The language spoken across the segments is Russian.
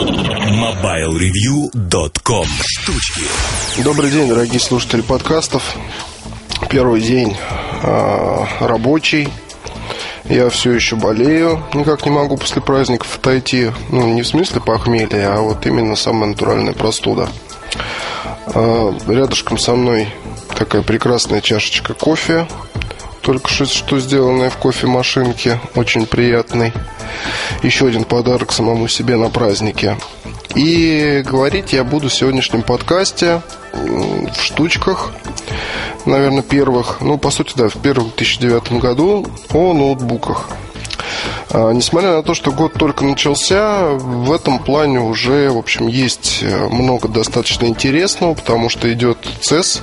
MobileReview.com Штучки Добрый день, дорогие слушатели подкастов. Первый день э, рабочий. Я все еще болею. Никак не могу после праздников отойти. Ну, не в смысле похмелья, а вот именно самая натуральная простуда. Э, рядышком со мной такая прекрасная чашечка кофе. Только что, сделанная в кофемашинке. Очень приятный. Еще один подарок самому себе на празднике. И говорить я буду в сегодняшнем подкасте в штучках, наверное, первых, ну, по сути, да, в первом 2009 году о ноутбуках. А, несмотря на то, что год только начался, в этом плане уже, в общем, есть э, много достаточно интересного, потому что идет CES.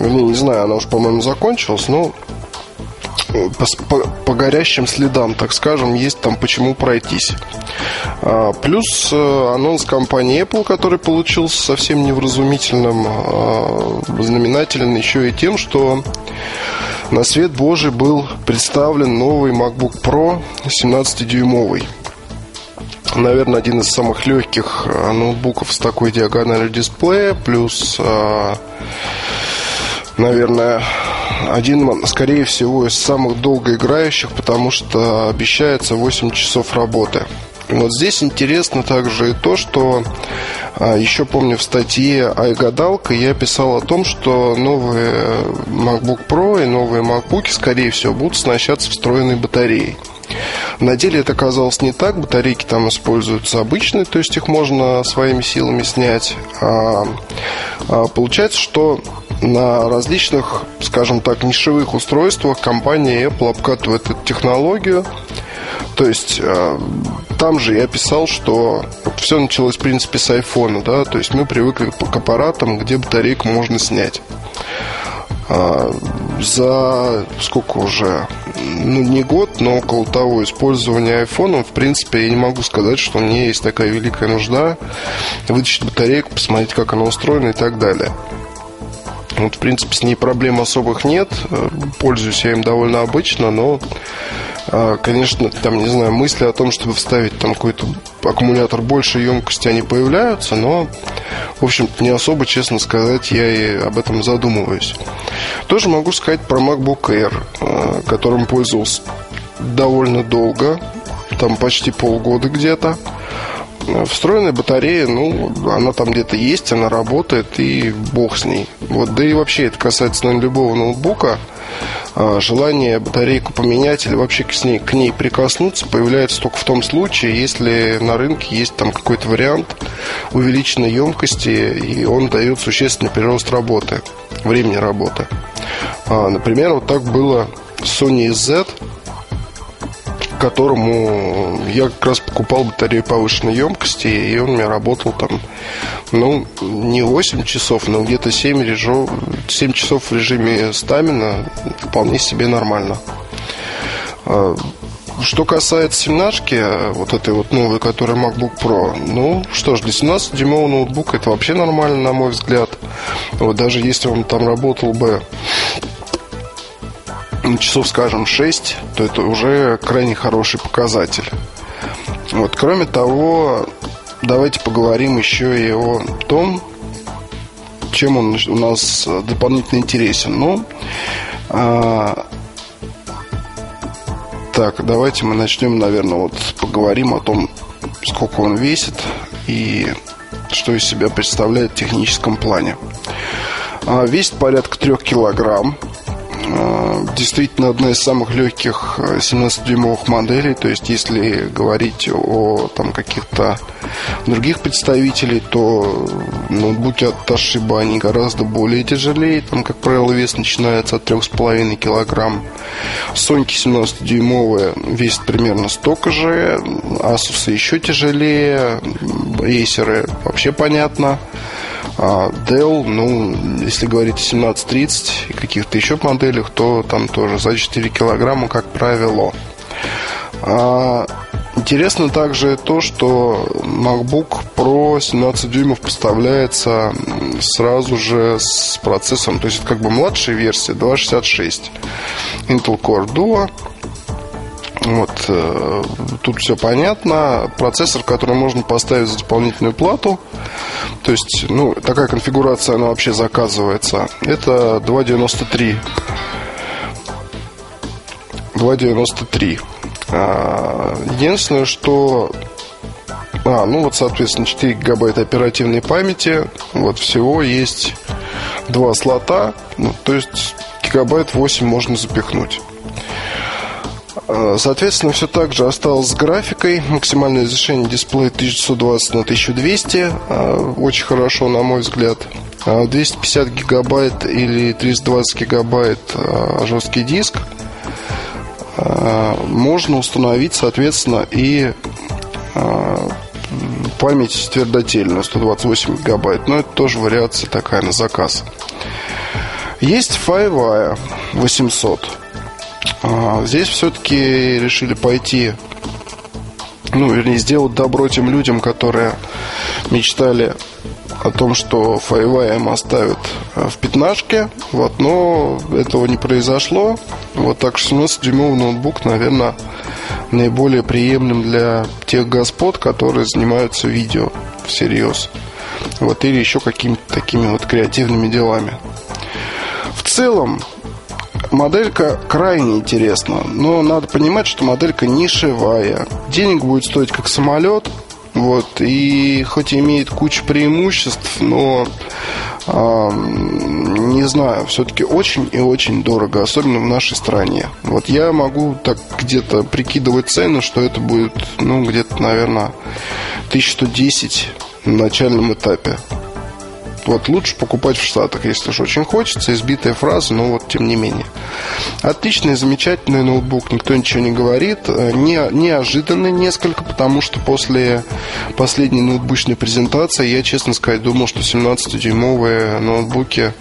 Вернее, не знаю, она уж, по-моему, закончилась, но по, по, по горящим следам, так скажем, есть там почему пройтись. А, плюс э, анонс компании Apple, который получился совсем невразумительным, а, знаменателен еще и тем, что на свет Божий был представлен новый MacBook Pro 17-дюймовый. Наверное, один из самых легких э, ноутбуков с такой диагональю дисплея, плюс, э, наверное, один, скорее всего, из самых долгоиграющих, потому что обещается 8 часов работы. Вот здесь интересно также и то, что а, еще помню в статье «Айгадалка» я писал о том, что новые MacBook Pro и новые MacBook, скорее всего, будут оснащаться встроенной батареей. На деле это оказалось не так. Батарейки там используются обычные, то есть их можно своими силами снять. А, а получается, что на различных, скажем так, нишевых устройствах компания Apple обкатывает эту технологию. То есть э, там же я писал, что все началось, в принципе, с айфона, да, то есть мы привыкли к аппаратам, где батарейку можно снять. А, за сколько уже, ну не год, но около того использования айфона, в принципе, я не могу сказать, что меня есть такая великая нужда вытащить батарейку, посмотреть, как она устроена и так далее. Вот, в принципе, с ней проблем особых нет. Пользуюсь я им довольно обычно, но, э, конечно, там, не знаю, мысли о том, чтобы вставить там какой-то аккумулятор большей емкости, они появляются, но, в общем не особо, честно сказать, я и об этом задумываюсь. Тоже могу сказать про MacBook Air, э, которым пользовался довольно долго, там почти полгода где-то. Встроенная батарея, ну, она там где-то есть, она работает, и бог с ней. Вот, да и вообще это касается, наверное, любого ноутбука. А, желание батарейку поменять или вообще к ней, к ней прикоснуться появляется только в том случае, если на рынке есть там какой-то вариант увеличенной емкости, и он дает существенный прирост работы, времени работы. А, например, вот так было Sony Z которому я как раз покупал батарею повышенной емкости, и он у меня работал там, ну, не 8 часов, но где-то 7, режим, 7 часов в режиме стамина вполне себе нормально. А, что касается 17 вот этой вот новой, которая MacBook Pro, ну что ж, для 17-дюймового ноутбука это вообще нормально, на мой взгляд. Вот даже если он там работал бы часов, скажем, 6, то это уже крайне хороший показатель. Вот. Кроме того, давайте поговорим еще и о том, чем он у нас дополнительно интересен. Ну, а, так, давайте мы начнем, наверное, вот поговорим о том, сколько он весит и что из себя представляет в техническом плане. А, весит порядка 3 килограмм. Э, действительно одна из самых легких 17-дюймовых э, моделей. То есть, если говорить о там, каких-то других представителей, то ноутбуки от Toshiba они гораздо более тяжелее. Там, как правило, вес начинается от 3,5 килограмм. Sony 17-дюймовые весят примерно столько же. Asus еще тяжелее. Acer вообще понятно. А Dell, ну, если говорить о 1730 и каких-то еще моделях, то там тоже за 4 килограмма, как правило. А, интересно также то, что MacBook Pro 17 дюймов поставляется сразу же с процессором, то есть это как бы младшая версия 266 Intel Core Duo Вот, э, тут все понятно. Процессор, который можно поставить за дополнительную плату. То есть, ну, такая конфигурация, она вообще заказывается. Это 2.93. 2.93. А, единственное, что а, ну вот, соответственно, 4 гигабайта оперативной памяти. Вот всего есть два слота. Ну, то есть гигабайт 8 можно запихнуть. А, соответственно, все так же осталось с графикой. Максимальное разрешение дисплея 1920 на 1200. А, очень хорошо, на мой взгляд. 250 гигабайт или 320 гигабайт жесткий диск. Можно установить, соответственно, и память твердотельная 128 гигабайт, но это тоже вариация такая на заказ. Есть FireWire 800. А, здесь все-таки решили пойти, ну, вернее, сделать добро тем людям, которые мечтали о том, что FireWire им оставят а, в пятнашке, вот, но этого не произошло. Вот так 16-дюймовый ноутбук, наверное, наиболее приемлем для тех господ, которые занимаются видео всерьез. Вот, или еще какими-то такими вот креативными делами. В целом, моделька крайне интересна, но надо понимать, что моделька нишевая. Денег будет стоить как самолет, вот, и хоть имеет кучу преимуществ, но э, не знаю, все-таки очень и очень дорого, особенно в нашей стране. Вот я могу так где-то прикидывать цену, что это будет, ну, где-то, наверное, 1110 на начальном этапе. Вот лучше покупать в Штатах, если уж очень хочется. Избитая фраза, но вот тем не менее. Отличный, замечательный ноутбук, никто ничего не говорит. Э, не, неожиданный несколько, потому что после последней ноутбучной презентации я, честно сказать, думал, что 17-дюймовые ноутбуки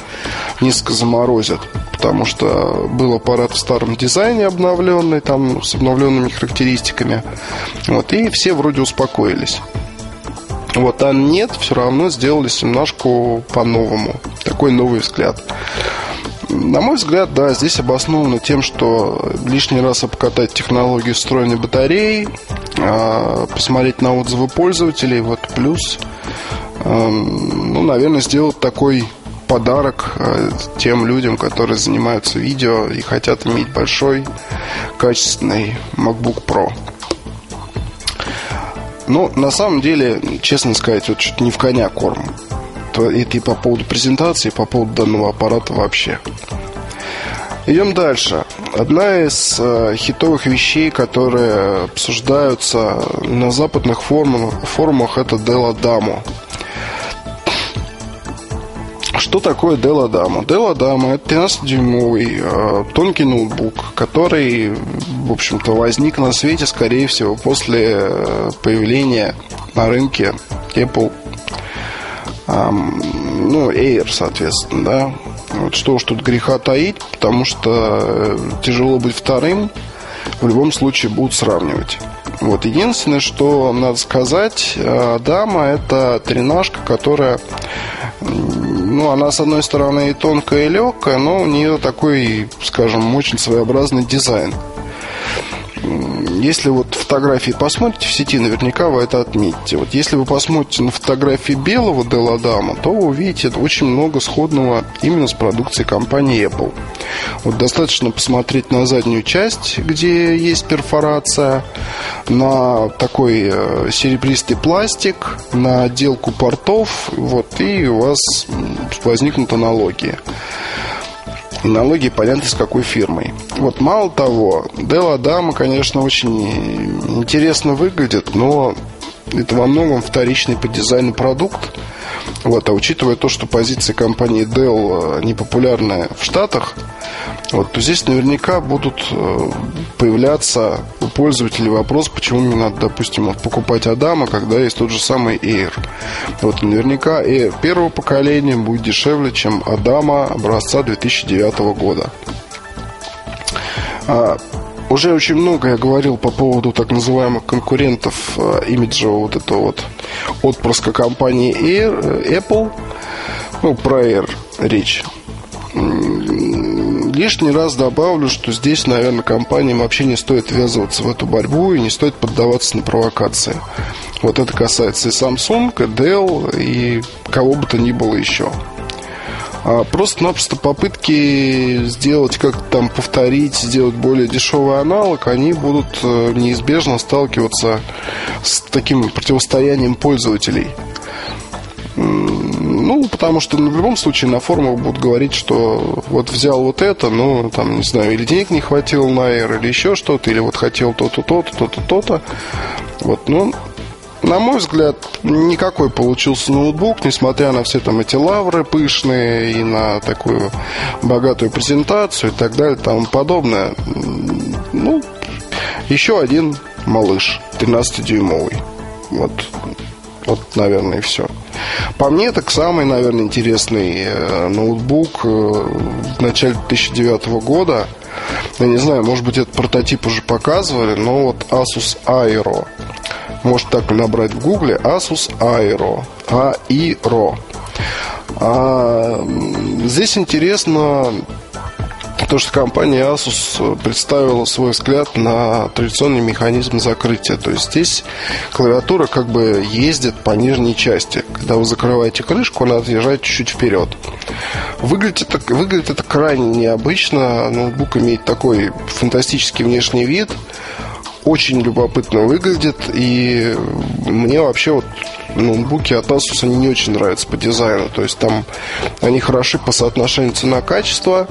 несколько заморозят потому что был аппарат в старом дизайне обновленный, там с обновленными характеристиками. Вот, и все вроде успокоились. Вот, а нет, все равно сделали семнашку по-новому. Такой новый взгляд. На мой взгляд, да, здесь обосновано тем, что лишний раз обкатать технологию встроенной батареи, а, посмотреть на отзывы пользователей, вот плюс, эм, ну, наверное, сделать такой подарок э, тем людям, которые занимаются видео и хотят иметь большой, качественный MacBook Pro. Ну, на самом деле, честно сказать, вот что-то не в коня корм. Это и по поводу презентации, и по поводу данного аппарата вообще. Идем дальше. Одна из э, хитовых вещей, которые обсуждаются на западных форумах, форумах это Dell Adamo. Что такое Dell Adamo? Dell Adamo это 13-дюймовый э, тонкий ноутбук, который, в общем-то, возник на свете, скорее всего, после э, появления на рынке Apple э, ну, Air, соответственно, да. Вот что уж тут греха таить, потому что э, тяжело быть вторым, в любом случае будут сравнивать. Вот единственное, что надо сказать, э, дама это тренажка, которая ну, она, с одной стороны, и тонкая, и легкая, но у нее такой, скажем, очень своеобразный дизайн. Если вот фотографии посмотрите в сети, наверняка вы это отметите. Вот если вы посмотрите на фотографии белого Деладама, то вы увидите очень много сходного именно с продукцией компании Apple. Вот достаточно посмотреть на заднюю часть, где есть перфорация, на такой э, серебристый пластик, на отделку портов, вот, и у вас возникнут аналогии налоги понятно с какой фирмой. Вот мало того, Dell Adama, конечно, очень интересно выглядит, но это во многом вторичный по дизайну продукт. Вот, а учитывая то, что позиции компании Dell э, непопулярны в Штатах, вот, то здесь наверняка будут э, появляться у пользователей вопрос, почему мне надо, допустим, вот, покупать Адама, когда есть тот же самый Air. Вот, наверняка Air первого поколения будет дешевле, чем Адама образца 2009 года. Уже очень много я говорил по поводу так называемых конкурентов э, имиджевого вот этого вот отпрыска компании Air, э, Apple. Ну, про Air речь Лишний раз добавлю, что здесь, наверное, компаниям вообще не стоит ввязываться в эту борьбу и не стоит поддаваться на провокации. Вот это касается и Samsung, и Dell, и кого бы то ни было еще. А просто-напросто попытки сделать, как там повторить, сделать более дешевый аналог, они будут э, неизбежно сталкиваться с таким противостоянием пользователей. Ну, потому что в любом случае на форумах будут говорить, что вот взял вот это, ну, там, не знаю, или денег не хватило на Air, или еще что-то, или вот хотел то-то, то-то, то-то, то-то. Вот, ну, на мой взгляд, никакой получился ноутбук, несмотря на все там эти лавры пышные и на такую богатую презентацию и так далее тому подобное. Ну, еще один малыш, 13-дюймовый. Вот, вот, наверное, и все. По мне, так самый, наверное, интересный э, ноутбук э, в начале 2009 года. Я не знаю, может быть, этот прототип уже показывали, но вот Asus Aero. Может так набрать в гугле Asus Aero. Aero. А, здесь интересно то, что компания Asus представила свой взгляд на традиционный механизм закрытия. То есть здесь клавиатура как бы ездит по нижней части. Когда вы закрываете крышку, она отъезжает чуть-чуть вперед. Выглядит это, выглядит это крайне необычно. Ноутбук имеет такой фантастический внешний вид очень любопытно выглядит, и мне вообще вот ноутбуки от Asus они не очень нравятся по дизайну. То есть там они хороши по соотношению цена-качество.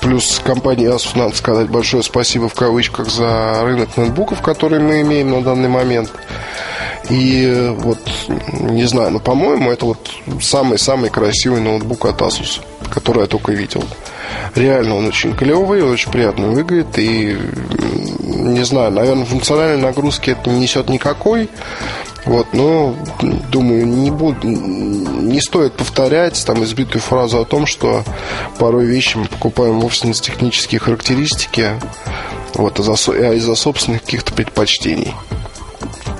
Плюс компании Asus надо сказать большое спасибо в кавычках за рынок ноутбуков, который мы имеем на данный момент. И вот, не знаю, но, по-моему, это вот самый-самый красивый ноутбук от Asus, который я только видел. Реально он очень клевый, очень приятно выглядит. И, не знаю, наверное, функциональной нагрузки это не несет никакой. Вот, но думаю, не, буду, не стоит повторять там избитую фразу о том, что порой вещи мы покупаем вовсе не с технические характеристики, вот, а, а из-за собственных каких-то предпочтений.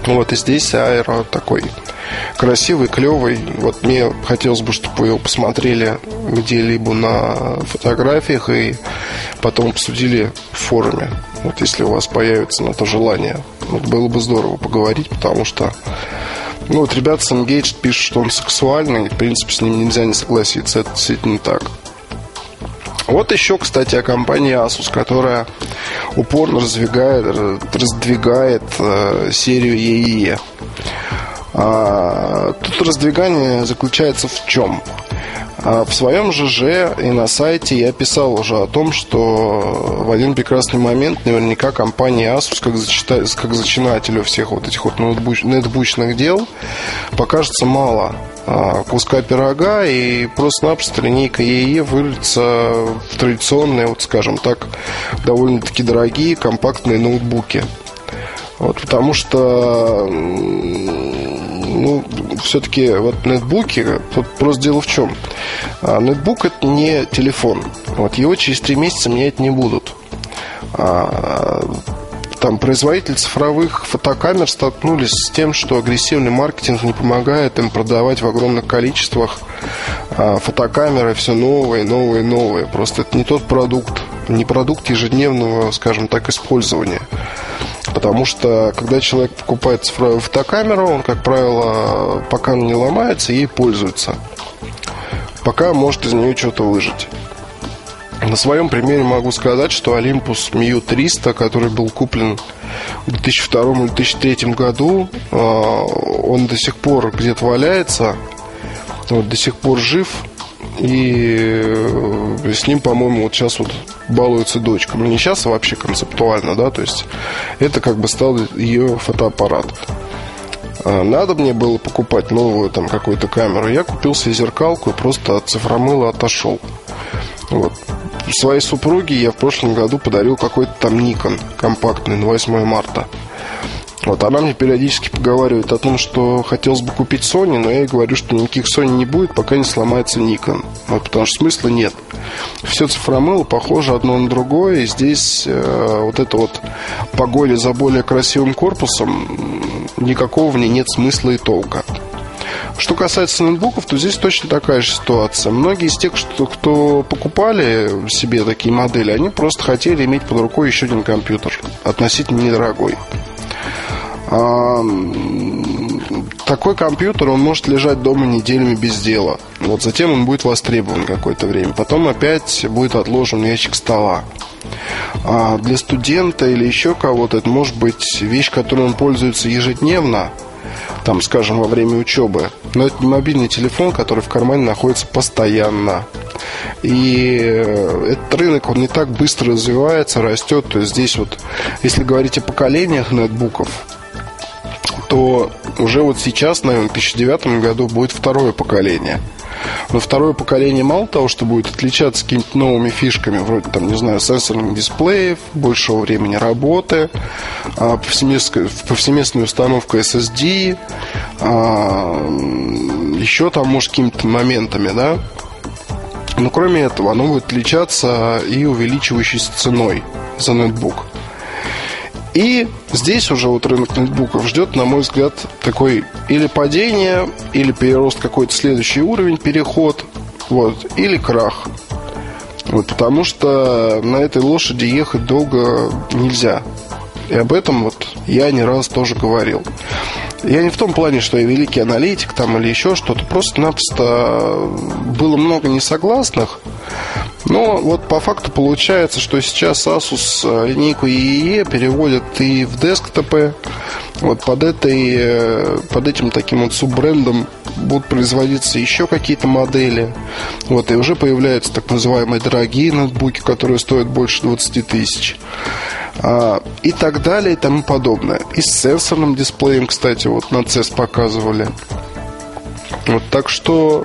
Вот и здесь аэро такой красивый, клевый. Вот мне хотелось бы, чтобы вы его посмотрели где-либо на фотографиях и потом обсудили в форуме. Вот если у вас появится на то желание. Вот было бы здорово поговорить, потому что ну вот ребята с Engaged пишут, что он сексуальный, в принципе, с ним нельзя не согласиться. Это действительно так. Вот еще, кстати, о компании Asus, которая упорно раздвигает, раздвигает э, серию EE. А, тут раздвигание заключается в чем? А в своем ЖЖ и на сайте я писал уже о том, что в один прекрасный момент наверняка компания Asus, как, зачита... как зачинателю всех вот этих вот ноутбуч... нетбучных дел, покажется мало а, куска пирога и просто-напросто линейка ЕЕ выльется в традиционные, вот скажем так, довольно-таки дорогие компактные ноутбуки. Вот, потому что ну, все-таки вот нетбуки, просто дело в чем. А, нетбук это не телефон. Вот его через три месяца менять не будут. А, там производители цифровых фотокамер столкнулись с тем, что агрессивный маркетинг не помогает им продавать в огромных количествах а, фотокамеры все новые, новые, новые. Просто это не тот продукт, не продукт ежедневного, скажем так, использования. Потому что, когда человек покупает цифровую фотокамеру, он, как правило, пока она не ломается, ей пользуется. Пока может из нее что-то выжить. На своем примере могу сказать, что Olympus Miu 300, который был куплен в 2002-2003 году, а, он до сих пор где-то валяется, вот, до сих пор жив, и э, с ним, по-моему, вот сейчас вот балуется дочка. Ну, не сейчас, а вообще концептуально, да, то есть это как бы стал ее фотоаппарат. А надо мне было покупать новую там какую-то камеру. Я купил себе зеркалку и просто от цифромыла отошел. Вот. Своей супруге я в прошлом году подарил какой-то там Nikon компактный на 8 марта. Вот она мне периодически поговаривает о том, что хотелось бы купить Sony, но я ей говорю, что никаких Sony не будет, пока не сломается Nikon. Вот, потому что смысла нет. Все цифромыло похоже одно на другое, и здесь э, вот это вот погоня за более красивым корпусом, никакого в ней нет смысла и толка. Что касается ноутбуков, то здесь точно такая же ситуация. Многие из тех, что, кто покупали себе такие модели, они просто хотели иметь под рукой еще один компьютер, относительно недорогой. А, такой компьютер, он может лежать дома неделями без дела. Вот затем он будет востребован какое-то время. Потом опять будет отложен ящик стола. А для студента или еще кого-то это может быть вещь, которой он пользуется ежедневно, там, скажем, во время учебы. Но это не мобильный телефон, который в кармане находится постоянно. И э, этот рынок, он не так быстро развивается, растет. То есть здесь вот, если говорить о поколениях нетбуков, то уже вот сейчас, наверное, в 2009 году будет второе поколение. Но второе поколение мало того, что будет отличаться какими-то новыми фишками, вроде там, не знаю, сенсорных дисплеев, большего времени работы, а, повсеместная установка SSD, а, еще там, может, какими-то моментами, да. Но кроме этого, оно будет отличаться и увеличивающейся ценой за ноутбук. И здесь уже вот рынок ноутбуков ждет, на мой взгляд, такой или падение, или перерост какой-то следующий уровень, переход, вот, или крах. Вот, потому что на этой лошади ехать долго нельзя. И об этом вот я не раз тоже говорил. Я не в том плане, что я великий аналитик там или еще что-то. Просто-напросто было много несогласных. Но вот по факту получается, что сейчас Asus э, линейку EE переводят и в десктопы. Вот под, этой, э, под этим таким вот суббрендом будут производиться еще какие-то модели. Вот, и уже появляются так называемые дорогие ноутбуки, которые стоят больше 20 тысяч. А, и так далее и тому подобное. И с сенсорным дисплеем, кстати, вот на CES показывали. Вот так что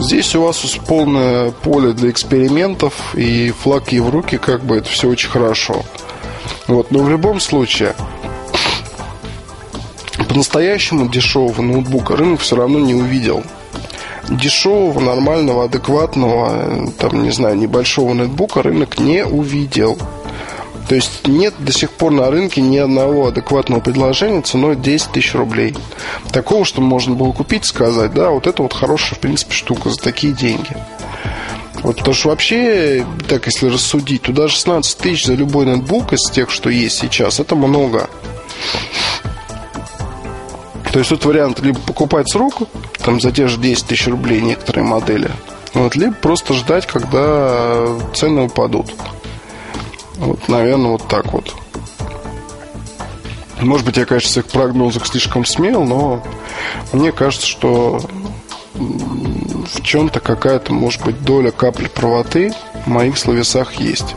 здесь у вас полное поле для экспериментов и флаг в руки, как бы это все очень хорошо. Вот, но в любом случае, по-настоящему дешевого ноутбука рынок все равно не увидел. Дешевого, нормального, адекватного, там, не знаю, небольшого ноутбука рынок не увидел. То есть нет до сих пор на рынке ни одного адекватного предложения ценой 10 тысяч рублей. Такого, что можно было купить, сказать, да, вот это вот хорошая, в принципе, штука за такие деньги. Вот потому что вообще, так если рассудить, туда 16 тысяч за любой ноутбук из тех, что есть сейчас, это много. То есть тут вариант либо покупать с рук, там за те же 10 тысяч рублей некоторые модели, вот, либо просто ждать, когда цены упадут. Вот, наверное, вот так вот. Может быть, я, конечно, своих прогнозах слишком смел, но мне кажется, что в чем-то какая-то, может быть, доля капли правоты в моих словесах есть.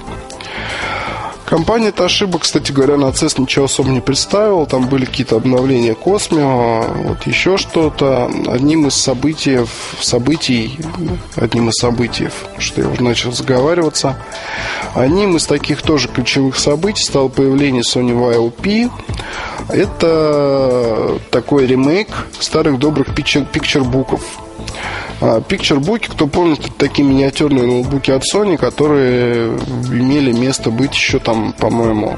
Компания Toshiba, кстати говоря, на CES ничего особо не представила. Там были какие-то обновления Космио, вот еще что-то. Одним из событий, событий, одним из событий, что я уже начал заговариваться, одним из таких тоже ключевых событий стало появление Sony YLP. Это такой ремейк старых добрых пикчербуков. Picturebook, кто помнит, это такие миниатюрные ноутбуки от Sony, которые имели место быть еще там, по-моему,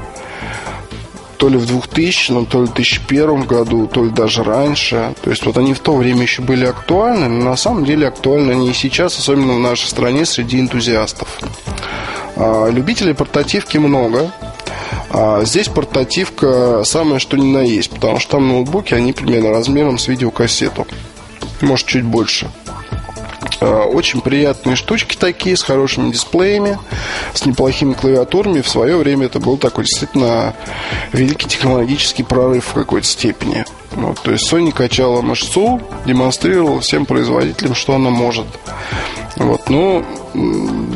то ли в 2000, то ли в 2001 году, то ли даже раньше. То есть вот они в то время еще были актуальны, но на самом деле актуальны они и сейчас, особенно в нашей стране среди энтузиастов. А, любителей портативки много. А здесь портативка самое что ни на есть, потому что там ноутбуки, они примерно размером с видеокассету. Может, чуть больше. Э, очень приятные штучки такие, с хорошими дисплеями, с неплохими клавиатурами. В свое время это был такой действительно великий технологический прорыв в какой-то степени. Вот, то есть Sony качала мышцу, демонстрировала всем производителям, что она может. Вот, но,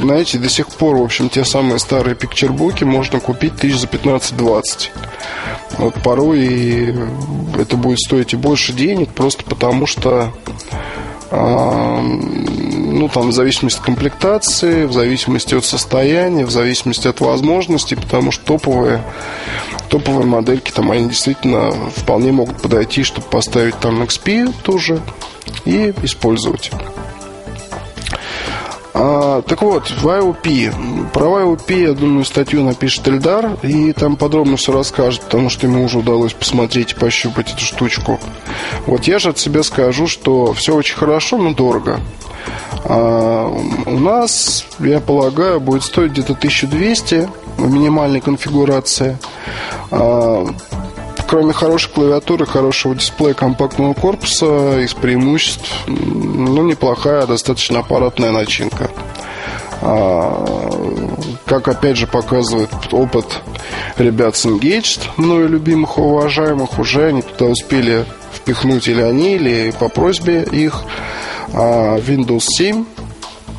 знаете, до сих пор, в общем, те самые старые пикчербуки можно купить тысяч за 15-20. Вот порой это будет стоить и больше денег, просто потому что ну, там, в зависимости от комплектации, в зависимости от состояния, в зависимости от возможностей, потому что топовые, топовые модельки там, они действительно вполне могут подойти, чтобы поставить там XP тоже и использовать. А, так вот, в IOP. Про IOP, я думаю, статью напишет Эльдар, и там подробно все расскажет, потому что ему уже удалось посмотреть и пощупать эту штучку. Вот я же от себя скажу, что все очень хорошо, но дорого. А, у нас, я полагаю, будет стоить где-то 1200 в минимальной конфигурации. А, кроме хорошей клавиатуры, хорошего дисплея, компактного корпуса, из преимуществ, ну, неплохая, достаточно аппаратная начинка. А, как, опять же, показывает опыт ребят с Engaged, мною любимых уважаемых, уже они туда успели впихнуть или они, или по просьбе их а, Windows 7.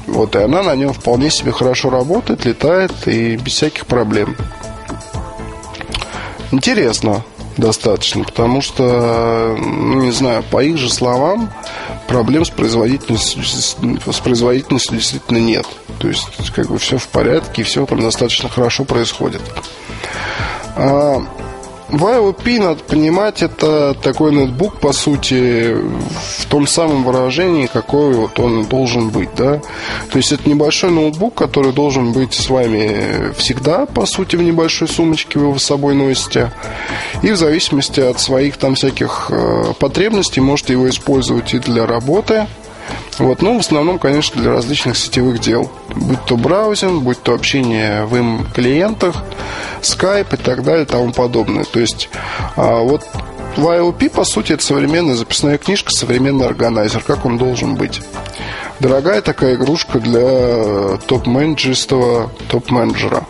Вот, и она на нем вполне себе хорошо работает, летает и без всяких проблем. Интересно достаточно, потому что, ну, не знаю, по их же словам, проблем с производительностью, с производительностью действительно нет. То есть, как бы все в порядке, все там достаточно хорошо происходит. А, YOP, надо понимать, это такой ноутбук, по сути, в том самом выражении, какой вот он должен быть, да. То есть это небольшой ноутбук, который должен быть с вами всегда, по сути, в небольшой сумочке вы с собой носите. И в зависимости от своих там всяких э, потребностей можете его использовать и для работы, вот, ну, в основном, конечно, для различных сетевых дел. Будь то браузинг, будь то общение в им клиентах, Skype и так далее и тому подобное. То есть, а, вот в по сути, это современная записная книжка, современный органайзер, как он должен быть. Дорогая такая игрушка для топ-менеджерства, топ-менеджера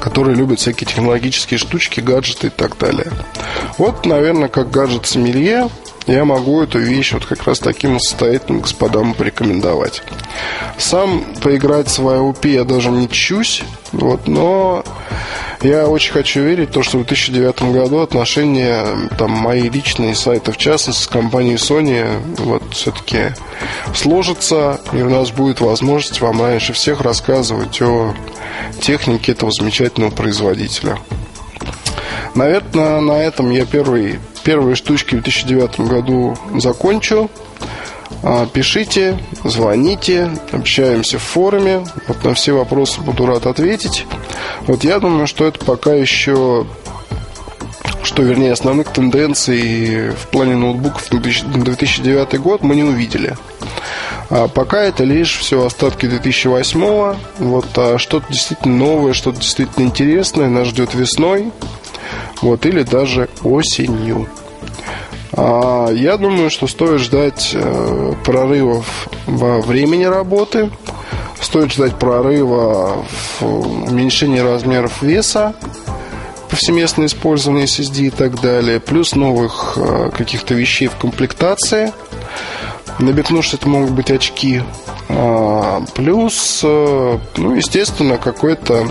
который любит всякие технологические штучки, гаджеты и так далее. Вот, наверное, как гаджет сомелье, я могу эту вещь вот как раз таким состоятельным господам порекомендовать. Сам поиграть в IOP я даже не чусь, вот, но я очень хочу верить, то, что в 2009 году отношения там, мои личные сайты, в частности, с компанией Sony, вот, все-таки сложатся, и у нас будет возможность вам раньше всех рассказывать о технике этого замечательного производителя. Наверное, на этом я первый первые штучки в 2009 году закончу. А, пишите, звоните, общаемся в форуме. Вот на все вопросы буду рад ответить. Вот я думаю, что это пока еще что, вернее, основных тенденций в плане ноутбуков на 2009 год мы не увидели. А пока это лишь все остатки 2008 Вот, а что-то действительно новое, что-то действительно интересное нас ждет весной вот, или даже осенью. А, я думаю, что стоит ждать э, прорывов во времени работы, стоит ждать прорыва в уменьшении размеров веса, повсеместное использование SSD и так далее, плюс новых э, каких-то вещей в комплектации. Намекну, что это могут быть очки. А, плюс, э, ну, естественно, какое-то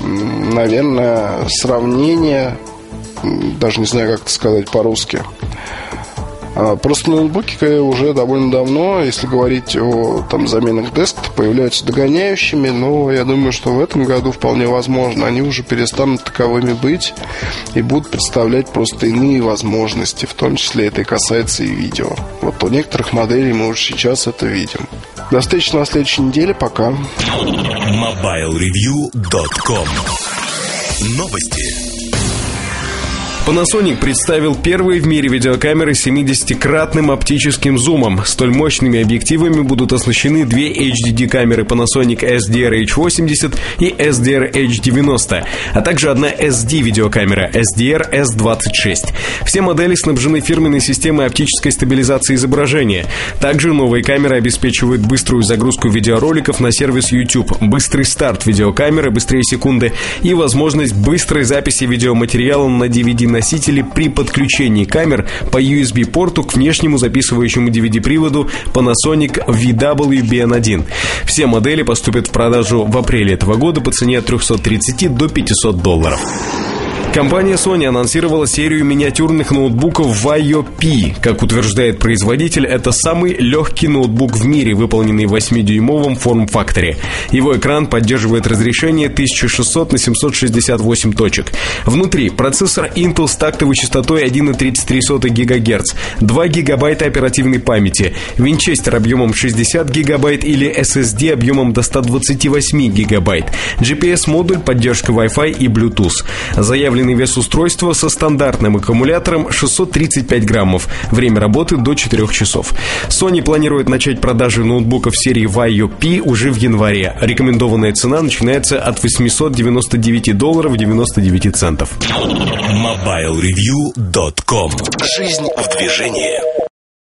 наверное, сравнение, даже не знаю, как это сказать по-русски. А, просто ноутбуки уже довольно давно, если говорить о там, заменах десктопа, появляются догоняющими, но я думаю, что в этом году вполне возможно. Они уже перестанут таковыми быть и будут представлять просто иные возможности, в том числе это и касается и видео. Вот у некоторых моделей мы уже сейчас это видим. До встречи на следующей неделе. Пока. MobileReview.com Новости. Panasonic представил первые в мире видеокамеры с 70-кратным оптическим зумом. Столь мощными объективами будут оснащены две HDD-камеры Panasonic SDR-H80 и SDR-H90, а также одна SD-видеокамера SDR-S26. Все модели снабжены фирменной системой оптической стабилизации изображения. Также новые камеры обеспечивают быструю загрузку видеороликов на сервис YouTube, быстрый старт видеокамеры быстрее секунды и возможность быстрой записи видеоматериала на DVD DVD-носители при подключении камер по USB-порту к внешнему записывающему DVD-приводу Panasonic VW-BN1. Все модели поступят в продажу в апреле этого года по цене от 330 до 500 долларов. Компания Sony анонсировала серию миниатюрных ноутбуков Vaio P. Как утверждает производитель, это самый легкий ноутбук в мире, выполненный в 8-дюймовом форм-факторе. Его экран поддерживает разрешение 1600 на 768 точек. Внутри процессор Intel с тактовой частотой 1,33 ГГц, 2 ГБ оперативной памяти, винчестер объемом 60 ГБ или SSD объемом до 128 ГБ, GPS-модуль, поддержка Wi-Fi и Bluetooth. Заявленный вес устройства со стандартным аккумулятором 635 граммов. Время работы до 4 часов. Sony планирует начать продажи ноутбуков серии Vaio P уже в январе. Рекомендованная цена начинается от 899 долларов 99 центов. MobileReview.com Жизнь в движении